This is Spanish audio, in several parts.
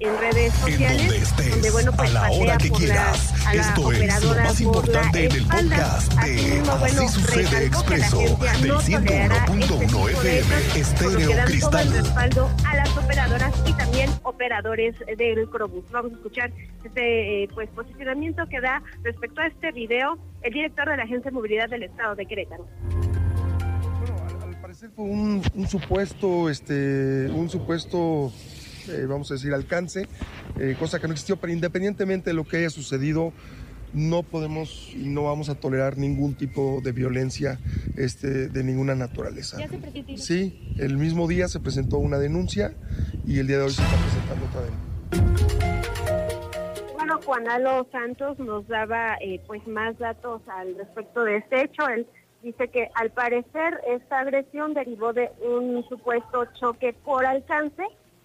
en redes sociales, en donde estés, donde bueno pues a la hora que la- quieras. a la Esto es lo más importante en el podcast de bueno, Así sucede expreso del no tolerará 101.1 este tipo de FM Estéreo dan todo Cristal. el respaldo a las operadoras y también operadores del Crobús. Vamos a escuchar este eh, pues posicionamiento que da respecto a este video el director de la Agencia de Movilidad del Estado de Querétaro. Bueno, al, al parecer fue un, un supuesto, este, un supuesto, eh, vamos a decir, alcance, eh, cosa que no existió, pero independientemente de lo que haya sucedido, no podemos y no vamos a tolerar ningún tipo de violencia este, de ninguna naturaleza. Sí, el mismo día se presentó una denuncia y el día de hoy se está presentando otra denuncia. Bueno, Juan Alo Santos nos daba eh, pues más datos al respecto de este hecho. Él dice que al parecer esta agresión derivó de un supuesto choque por alcance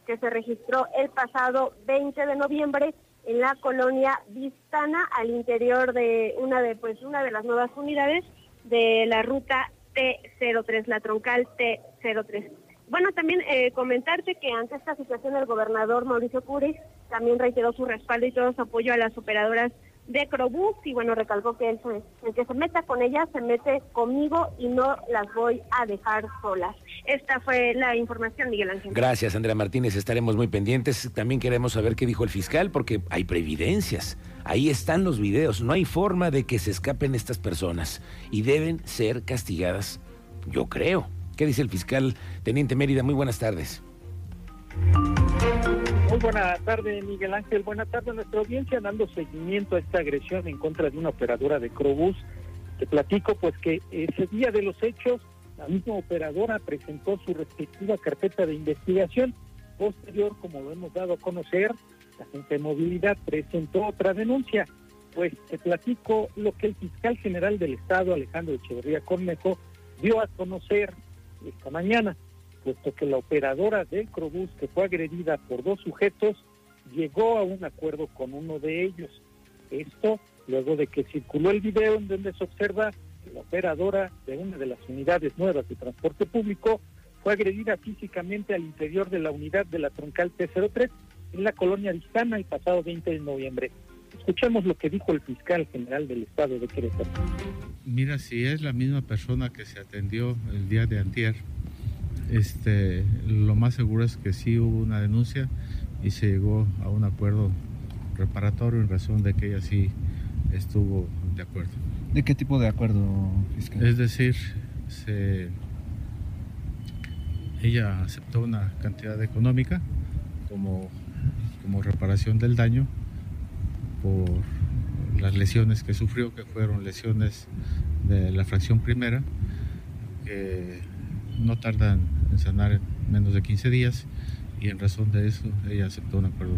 que se registró el pasado 20 de noviembre en la colonia Vistana al interior de una de pues una de las nuevas unidades de la ruta T03, la troncal T03. Bueno, también eh, comentarte que ante esta situación el gobernador Mauricio Curi también reiteró su respaldo y todo su apoyo a las operadoras de Crobús y bueno, recalcó que él el que se meta con ellas se mete conmigo y no las voy a dejar solas. Esta fue la información, Miguel Ángel. Gracias, Andrea Martínez. Estaremos muy pendientes. También queremos saber qué dijo el fiscal, porque hay previdencias. Ahí están los videos. No hay forma de que se escapen estas personas y deben ser castigadas, yo creo. ¿Qué dice el fiscal Teniente Mérida? Muy buenas tardes. Buena tarde, Miguel Ángel. Buena tarde a nuestra audiencia, dando seguimiento a esta agresión en contra de una operadora de Crobús. Te platico, pues, que ese día de los hechos, la misma operadora presentó su respectiva carpeta de investigación. Posterior, como lo hemos dado a conocer, la gente de movilidad presentó otra denuncia. Pues te platico lo que el fiscal general del Estado, Alejandro Echeverría Cornejo, dio a conocer esta mañana puesto que la operadora del Crobús, que fue agredida por dos sujetos, llegó a un acuerdo con uno de ellos. Esto luego de que circuló el video en donde se observa que la operadora de una de las unidades nuevas de transporte público fue agredida físicamente al interior de la unidad de la troncal T03 en la colonia Vistana el pasado 20 de noviembre. Escuchemos lo que dijo el fiscal general del estado de Querétaro. Mira, si es la misma persona que se atendió el día de antier, este, lo más seguro es que sí hubo una denuncia y se llegó a un acuerdo reparatorio en razón de que ella sí estuvo de acuerdo. ¿De qué tipo de acuerdo fiscal? Es decir, se, ella aceptó una cantidad económica como, como reparación del daño por las lesiones que sufrió, que fueron lesiones de la fracción primera, que no tardan en sanar en menos de 15 días y en razón de eso ella aceptó un acuerdo.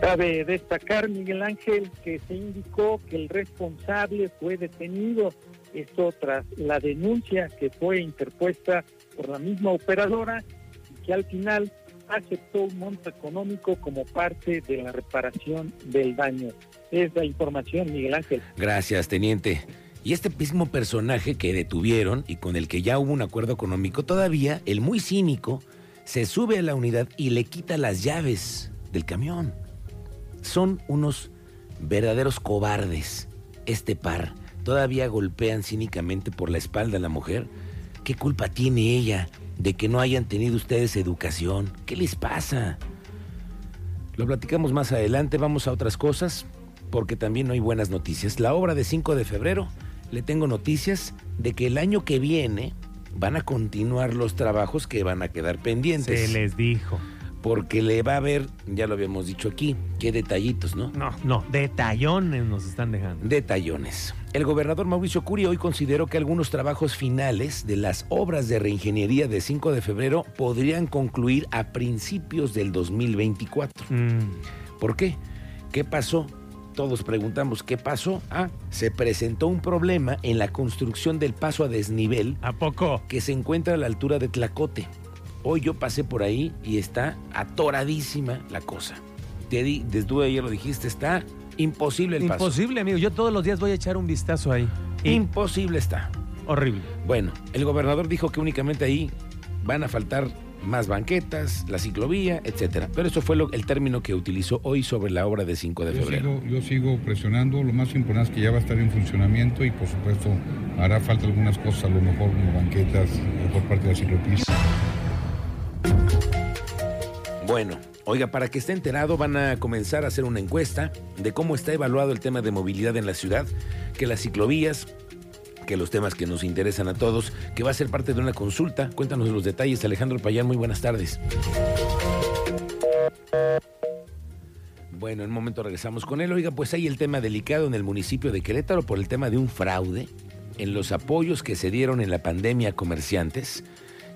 Cabe destacar, Miguel Ángel, que se indicó que el responsable fue detenido. Esto tras la denuncia que fue interpuesta por la misma operadora y que al final aceptó un monto económico como parte de la reparación del daño. Es la información, Miguel Ángel. Gracias, teniente. Y este mismo personaje que detuvieron y con el que ya hubo un acuerdo económico, todavía el muy cínico se sube a la unidad y le quita las llaves del camión. Son unos verdaderos cobardes. Este par todavía golpean cínicamente por la espalda a la mujer. ¿Qué culpa tiene ella de que no hayan tenido ustedes educación? ¿Qué les pasa? Lo platicamos más adelante, vamos a otras cosas, porque también no hay buenas noticias. La obra de 5 de febrero, le tengo noticias de que el año que viene van a continuar los trabajos que van a quedar pendientes. Se les dijo. Porque le va a haber, ya lo habíamos dicho aquí, qué detallitos, ¿no? No, no, detallones nos están dejando. Detallones. El gobernador Mauricio Curi hoy consideró que algunos trabajos finales de las obras de reingeniería de 5 de febrero podrían concluir a principios del 2024. Mm, ¿Por qué? ¿Qué pasó? Todos preguntamos qué pasó. Ah, se presentó un problema en la construcción del paso a desnivel ¿A poco? que se encuentra a la altura de Tlacote. Hoy yo pasé por ahí y está atoradísima la cosa. Te di, desde tú ayer lo dijiste, está imposible el paso. Imposible, amigo. Yo todos los días voy a echar un vistazo ahí. Imposible está. Horrible. Bueno, el gobernador dijo que únicamente ahí van a faltar más banquetas, la ciclovía, etcétera. Pero eso fue lo- el término que utilizó hoy sobre la obra de 5 de Yo febrero. sigo, yo sigo presionando, lo más importante es que ya va a estar en funcionamiento y por supuesto hará falta algunas cosas, a lo mejor como banquetas, mejor parte de la ciclopista. Bueno, oiga, para que esté enterado van a comenzar a hacer una encuesta de cómo está evaluado el tema de movilidad en la ciudad, que las ciclovías, que los temas que nos interesan a todos, que va a ser parte de una consulta. Cuéntanos los detalles, Alejandro Payán, muy buenas tardes. Bueno, en un momento regresamos con él. Oiga, pues hay el tema delicado en el municipio de Querétaro por el tema de un fraude en los apoyos que se dieron en la pandemia a comerciantes.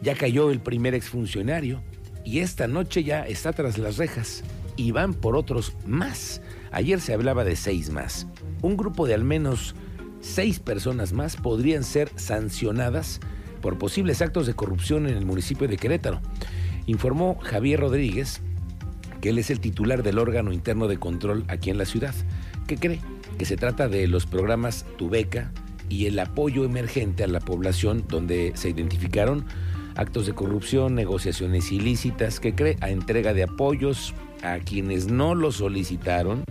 Ya cayó el primer exfuncionario y esta noche ya está tras las rejas y van por otros más. Ayer se hablaba de seis más. Un grupo de al menos seis personas más podrían ser sancionadas por posibles actos de corrupción en el municipio de Querétaro. Informó Javier Rodríguez, que él es el titular del órgano interno de control aquí en la ciudad. ¿Qué cree? Que se trata de los programas Tu Beca y el apoyo emergente a la población donde se identificaron actos de corrupción, negociaciones ilícitas, que cree a entrega de apoyos a quienes no lo solicitaron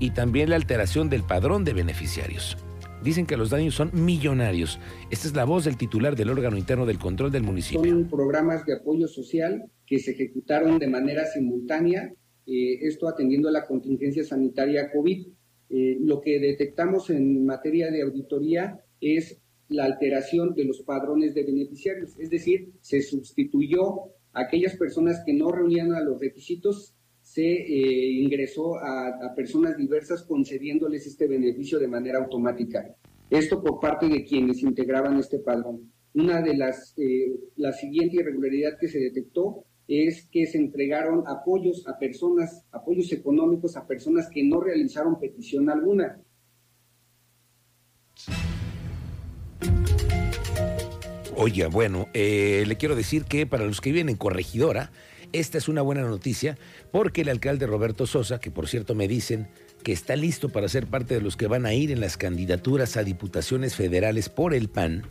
y también la alteración del padrón de beneficiarios. Dicen que los daños son millonarios. Esta es la voz del titular del órgano interno del control del municipio. Son programas de apoyo social que se ejecutaron de manera simultánea, eh, esto atendiendo a la contingencia sanitaria COVID. Eh, lo que detectamos en materia de auditoría es la alteración de los padrones de beneficiarios, es decir, se sustituyó a aquellas personas que no reunían a los requisitos, se eh, ingresó a, a personas diversas concediéndoles este beneficio de manera automática. Esto por parte de quienes integraban este padrón. Una de las, eh, la siguiente irregularidad que se detectó es que se entregaron apoyos a personas, apoyos económicos a personas que no realizaron petición alguna. Oye, bueno, eh, le quiero decir que para los que viven en Corregidora, esta es una buena noticia porque el alcalde Roberto Sosa, que por cierto me dicen que está listo para ser parte de los que van a ir en las candidaturas a diputaciones federales por el PAN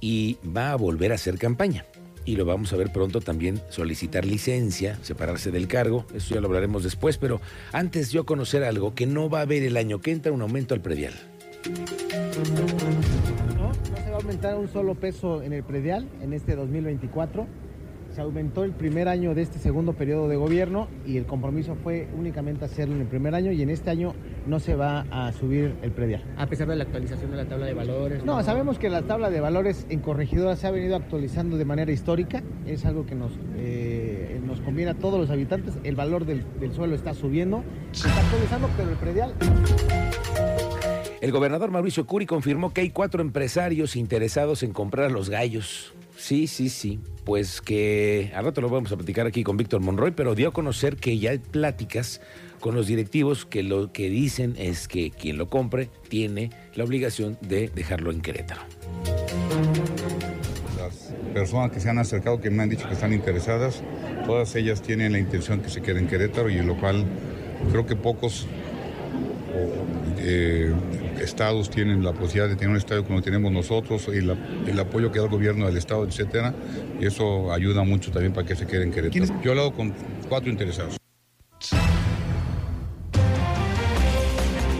y va a volver a hacer campaña. Y lo vamos a ver pronto también solicitar licencia, separarse del cargo, eso ya lo hablaremos después, pero antes yo conocer algo que no va a haber el año que entra un aumento al predial. No, no se va a aumentar un solo peso en el predial en este 2024. Se aumentó el primer año de este segundo periodo de gobierno y el compromiso fue únicamente hacerlo en el primer año y en este año no se va a subir el predial. A pesar de la actualización de la tabla de valores. No, sabemos que la tabla de valores en corregidora se ha venido actualizando de manera histórica, es algo que nos, eh, nos conviene a todos los habitantes, el valor del, del suelo está subiendo, se está actualizando, pero el predial... El gobernador Mauricio Curi confirmó que hay cuatro empresarios interesados en comprar los gallos. Sí, sí, sí. Pues que al rato lo vamos a platicar aquí con Víctor Monroy, pero dio a conocer que ya hay pláticas con los directivos que lo que dicen es que quien lo compre tiene la obligación de dejarlo en Querétaro. Las personas que se han acercado, que me han dicho que están interesadas, todas ellas tienen la intención que se quede en Querétaro y en lo cual creo que pocos eh, estados tienen la posibilidad de tener un estadio como tenemos nosotros, y la- el apoyo que da el gobierno del estado, etcétera, y eso ayuda mucho también para que se quede en Querétaro. Yo he hablado con cuatro interesados.